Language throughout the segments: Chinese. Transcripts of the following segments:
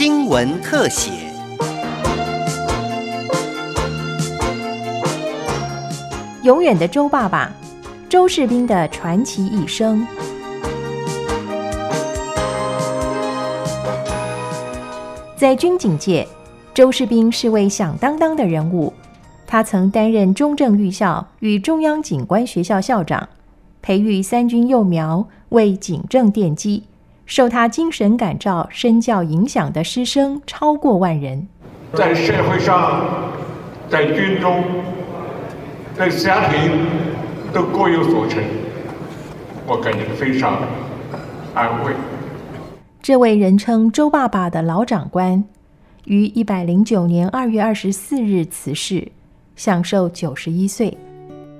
新闻特写。永远的周爸爸，周士兵的传奇一生。在军警界，周士兵是位响当当的人物。他曾担任中正预校与中央警官学校校长，培育三军幼苗，为警政奠基。受他精神感召、身教影响的师生超过万人。在社会上，在军中，在家庭，都各有所成，我感觉非常安慰。这位人称“周爸爸”的老长官，于一百零九年二月二十四日辞世。享受九十一岁，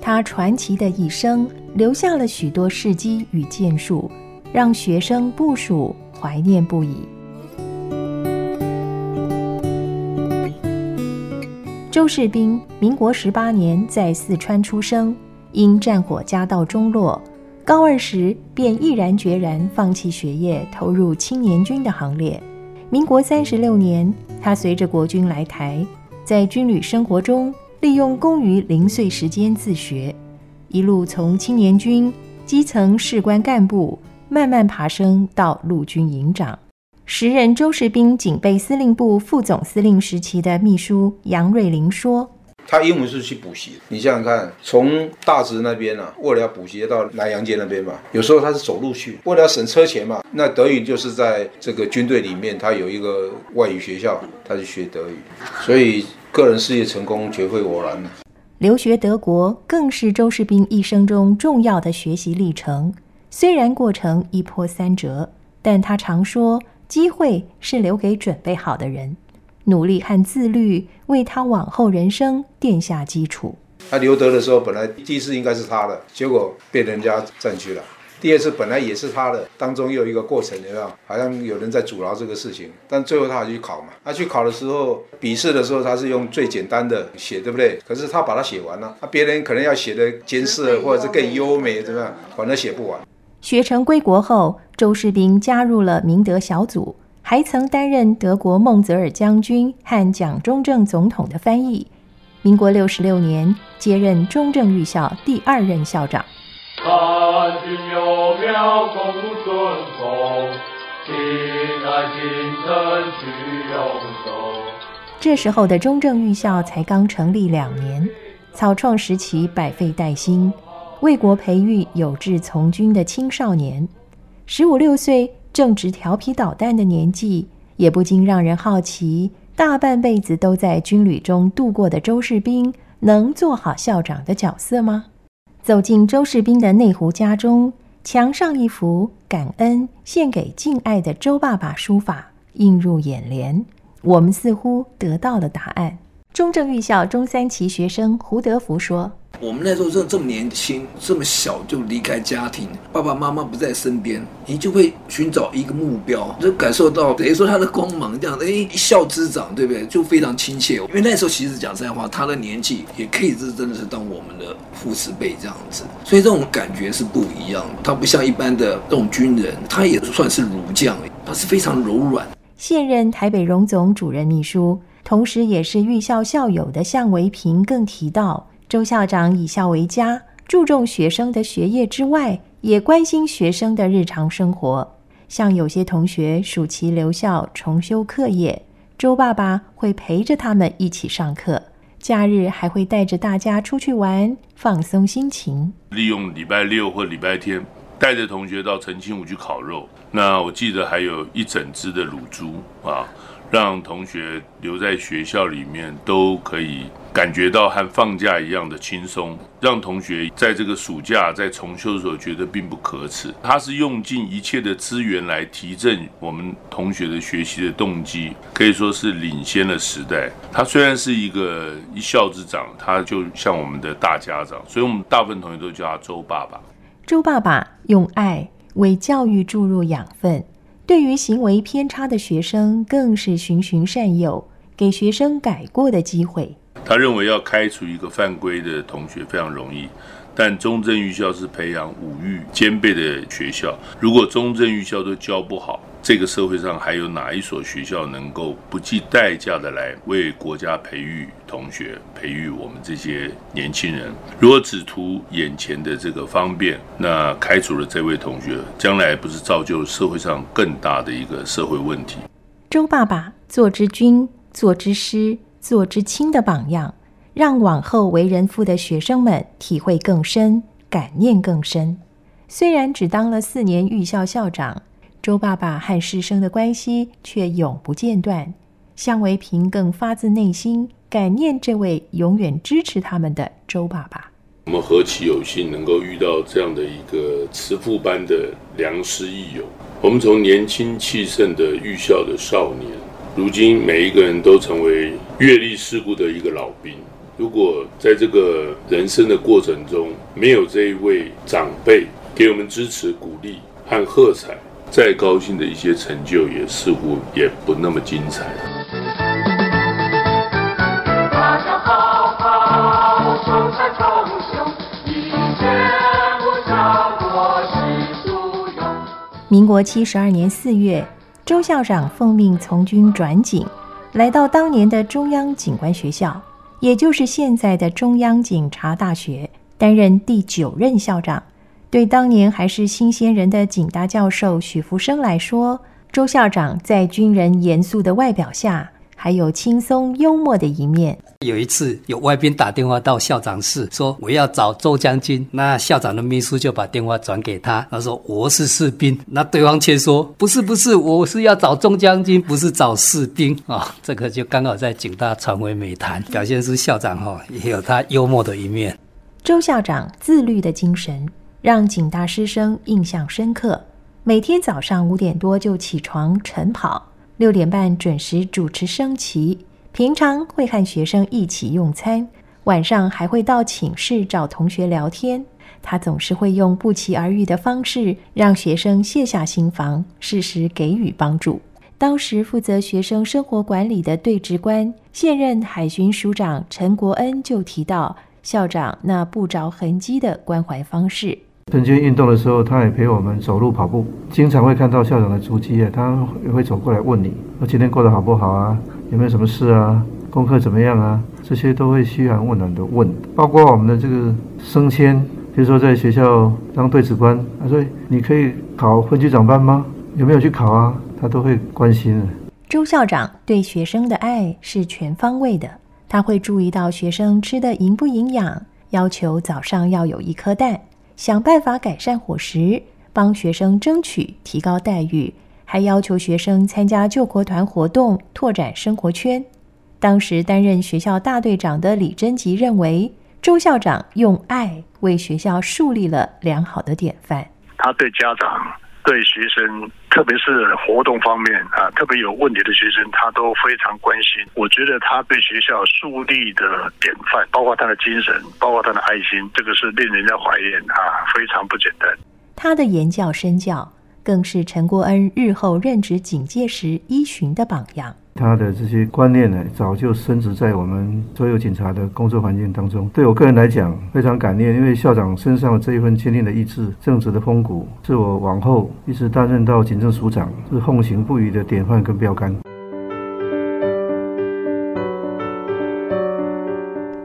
他传奇的一生留下了许多事迹与建树，让学生部属怀念不已。周士兵，民国十八年在四川出生，因战火家道中落，高二时便毅然决然放弃学业，投入青年军的行列。民国三十六年，他随着国军来台，在军旅生活中。利用工余零碎时间自学，一路从青年军基层士官干部慢慢爬升到陆军营长。时任周士兵警备司令部副总司令时期的秘书杨瑞麟说：“他英文是去补习，你想想看，从大直那边啊，为了要补习到南阳街那边嘛，有时候他是走路去，为了要省车钱嘛。那德语就是在这个军队里面，他有一个外语学校，他就学德语，所以。”个人事业成功绝非偶然。留学德国更是周士兵一生中重要的学习历程。虽然过程一波三折，但他常说，机会是留给准备好的人。努力和自律为他往后人生奠下基础。他留德的时候，本来第一次应该是他的，结果被人家占据了。第二次本来也是他的，当中又有一个过程，有没有？好像有人在阻挠这个事情，但最后他还去考嘛。他去考的时候，笔试的时候他是用最简单的写，对不对？可是他把它写完了，那别人可能要写的艰涩或者是更优美，怎么样？反正写不完。学成归国后，周士兵加入了明德小组，还曾担任德国孟泽尔将军和蒋中正总统的翻译。民国六十六年，接任中正预校第二任校长。这时候的中正预校才刚成立两年，草创时期百废待兴，为国培育有志从军的青少年。十五六岁正值调皮捣蛋的年纪，也不禁让人好奇：大半辈子都在军旅中度过的周士兵，能做好校长的角色吗？走进周士兵的内湖家中，墙上一幅“感恩献给敬爱的周爸爸”书法映入眼帘，我们似乎得到了答案。中正预校中三期学生胡德福说。我们那时候这这么年轻，这么小就离开家庭，爸爸妈妈不在身边，你就会寻找一个目标，就感受到等于说他的光芒这样，哎，一笑之长，对不对？就非常亲切。因为那时候其实讲实在话，他的年纪也可以是真的是当我们的父慈辈这样子，所以这种感觉是不一样。他不像一般的这种军人，他也算是儒将，他是非常柔软。现任台北荣总主任秘书，同时也是预校校友的向维平更提到。周校长以校为家，注重学生的学业之外，也关心学生的日常生活。像有些同学暑期留校重修课业，周爸爸会陪着他们一起上课，假日还会带着大家出去玩，放松心情。利用礼拜六或礼拜天，带着同学到澄清湖去烤肉。那我记得还有一整只的乳猪啊。让同学留在学校里面，都可以感觉到和放假一样的轻松。让同学在这个暑假在重修的时候觉得并不可耻。他是用尽一切的资源来提振我们同学的学习的动机，可以说是领先了时代。他虽然是一个一校之长，他就像我们的大家长，所以我们大部分同学都叫他周爸爸。周爸爸用爱为教育注入养分。对于行为偏差的学生，更是循循善诱，给学生改过的机会。他认为要开除一个犯规的同学非常容易，但中正预校是培养五育兼备的学校。如果中正预校都教不好，这个社会上还有哪一所学校能够不计代价的来为国家培育同学、培育我们这些年轻人？如果只图眼前的这个方便，那开除了这位同学，将来不是造就社会上更大的一个社会问题？周爸爸做之君、做之师、做之亲的榜样，让往后为人父的学生们体会更深、感念更深。虽然只当了四年预校校长。周爸爸和师生的关系却永不间断，向维平更发自内心感念这位永远支持他们的周爸爸。我们何其有幸能够遇到这样的一个慈父般的良师益友。我们从年轻气盛的预校的少年，如今每一个人都成为阅历世故的一个老兵。如果在这个人生的过程中，没有这一位长辈给我们支持、鼓励和喝彩。再高兴的一些成就，也似乎也不那么精彩。民国七十二年四月，周校长奉命从军转警，来到当年的中央警官学校，也就是现在的中央警察大学，担任第九任校长。对当年还是新鲜人的警大教授许福生来说，周校长在军人严肃的外表下，还有轻松幽默的一面。有一次，有外宾打电话到校长室，说我要找周将军。那校长的秘书就把电话转给他，他说我是士兵。那对方却说不是不是，我是要找中将军，不是找士兵啊。这个就刚好在警大传为美谈，表现出校长哈也有他幽默的一面。周校长自律的精神。让警大师生印象深刻。每天早上五点多就起床晨跑，六点半准时主持升旗。平常会和学生一起用餐，晚上还会到寝室找同学聊天。他总是会用不期而遇的方式让学生卸下心防，适时给予帮助。当时负责学生生活管理的对职官，现任海巡署长陈国恩就提到校长那不着痕迹的关怀方式。晨间运动的时候，他也陪我们走路跑步，经常会看到校长的足迹啊。他也会走过来问你：“我今天过得好不好啊？有没有什么事啊？功课怎么样啊？”这些都会嘘寒问暖的问。包括我们的这个升迁，比如说在学校当对子官，他说：“你可以考分局长班吗？有没有去考啊？”他都会关心。周校长对学生的爱是全方位的，他会注意到学生吃的营不营养，要求早上要有一颗蛋。想办法改善伙食，帮学生争取提高待遇，还要求学生参加救国团活动，拓展生活圈。当时担任学校大队长的李贞吉认为，周校长用爱为学校树立了良好的典范。他对家长。对学生，特别是活动方面啊，特别有问题的学生，他都非常关心。我觉得他对学校树立的典范，包括他的精神，包括他的爱心，这个是令人家怀念啊，非常不简单。他的言教身教，更是陈国恩日后任职警戒时依循的榜样。他的这些观念呢，早就深植在我们所有警察的工作环境当中。对我个人来讲，非常感念，因为校长身上这一份坚定的意志、正直的风骨，是我往后一直担任到警政署长，是奉行不渝的典范跟标杆。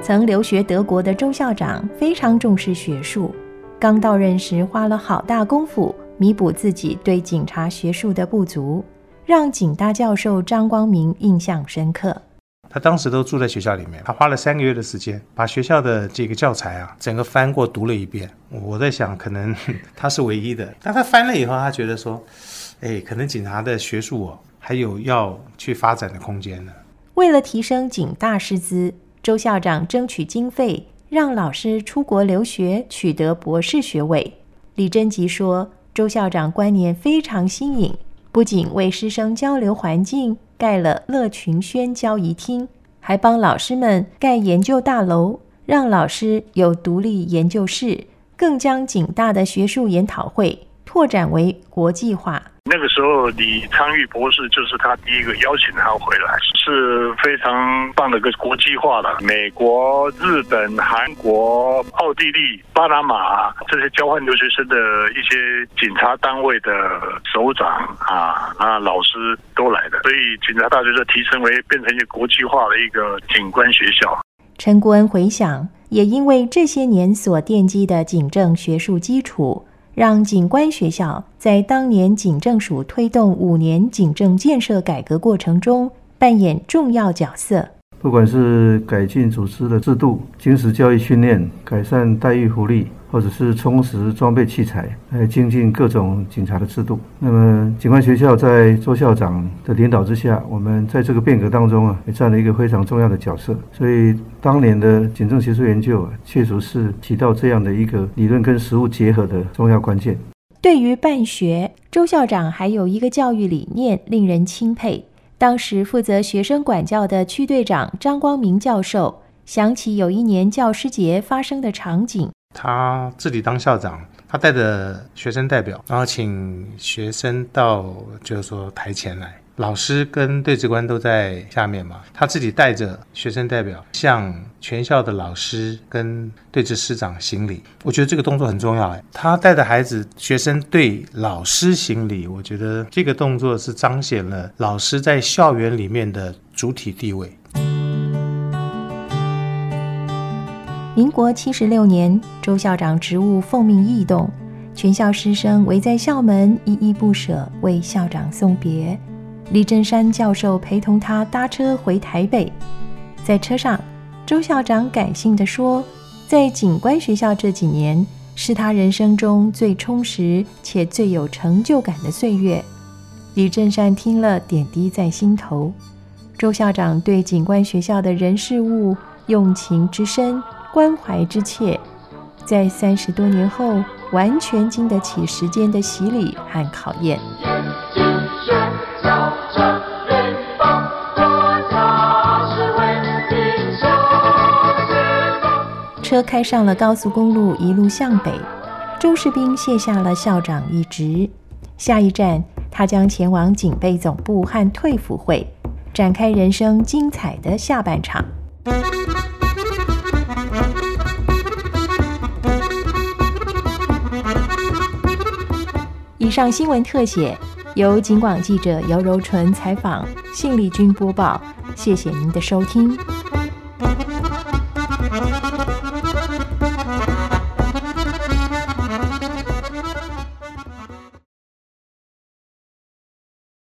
曾留学德国的周校长非常重视学术，刚到任时花了好大功夫弥补自己对警察学术的不足。让景大教授张光明印象深刻。他当时都住在学校里面，他花了三个月的时间，把学校的这个教材啊，整个翻过读了一遍。我在想，可能 他是唯一的。但他翻了以后，他觉得说，哎，可能警察的学术哦，还有要去发展的空间呢。为了提升警大师资，周校长争取经费，让老师出国留学，取得博士学位。李贞吉说，周校长观念非常新颖。不仅为师生交流环境盖了乐群轩交谊厅，还帮老师们盖研究大楼，让老师有独立研究室，更将景大的学术研讨会拓展为国际化，那个时候，李昌钰博士就是他第一个邀请他回来，是非常棒的一个国际化的。美国、日本、韩国、奥地利、巴拿马这些交换留学生的一些警察单位的首长啊啊老师都来的，所以警察大学就提升为变成一个国际化的一个警官学校。陈国恩回想，也因为这些年所奠基的警政学术基础。让警官学校在当年警政署推动五年警政建设改革过程中扮演重要角色。不管是改进组织的制度、精实教育训练、改善待遇福利。或者是充实装备器材，来精进各种警察的制度。那么，警官学校在周校长的领导之下，我们在这个变革当中啊，也占了一个非常重要的角色。所以，当年的警政学术研究啊，确实是起到这样的一个理论跟实务结合的重要关键。对于办学，周校长还有一个教育理念令人钦佩。当时负责学生管教的区队长张光明教授想起有一年教师节发生的场景。他自己当校长，他带着学生代表，然后请学生到就是说台前来，老师跟对职官都在下面嘛，他自己带着学生代表向全校的老师跟对职师长行礼。我觉得这个动作很重要哎，他带着孩子学生对老师行礼，我觉得这个动作是彰显了老师在校园里面的主体地位。民国七十六年，周校长职务奉命异动，全校师生围在校门，依依不舍为校长送别。李振山教授陪同他搭车回台北，在车上，周校长感性地说：“在警官学校这几年，是他人生中最充实且最有成就感的岁月。”李振山听了，点滴在心头。周校长对警官学校的人事物用情之深。关怀之切，在三十多年后，完全经得起时间的洗礼和考验。车开上了高速公路，一路向北。周士兵卸下了校长一职，下一站，他将前往警备总部和退辅会，展开人生精彩的下半场。以上新闻特写由警广记者姚柔纯采访，信立君播报。谢谢您的收听。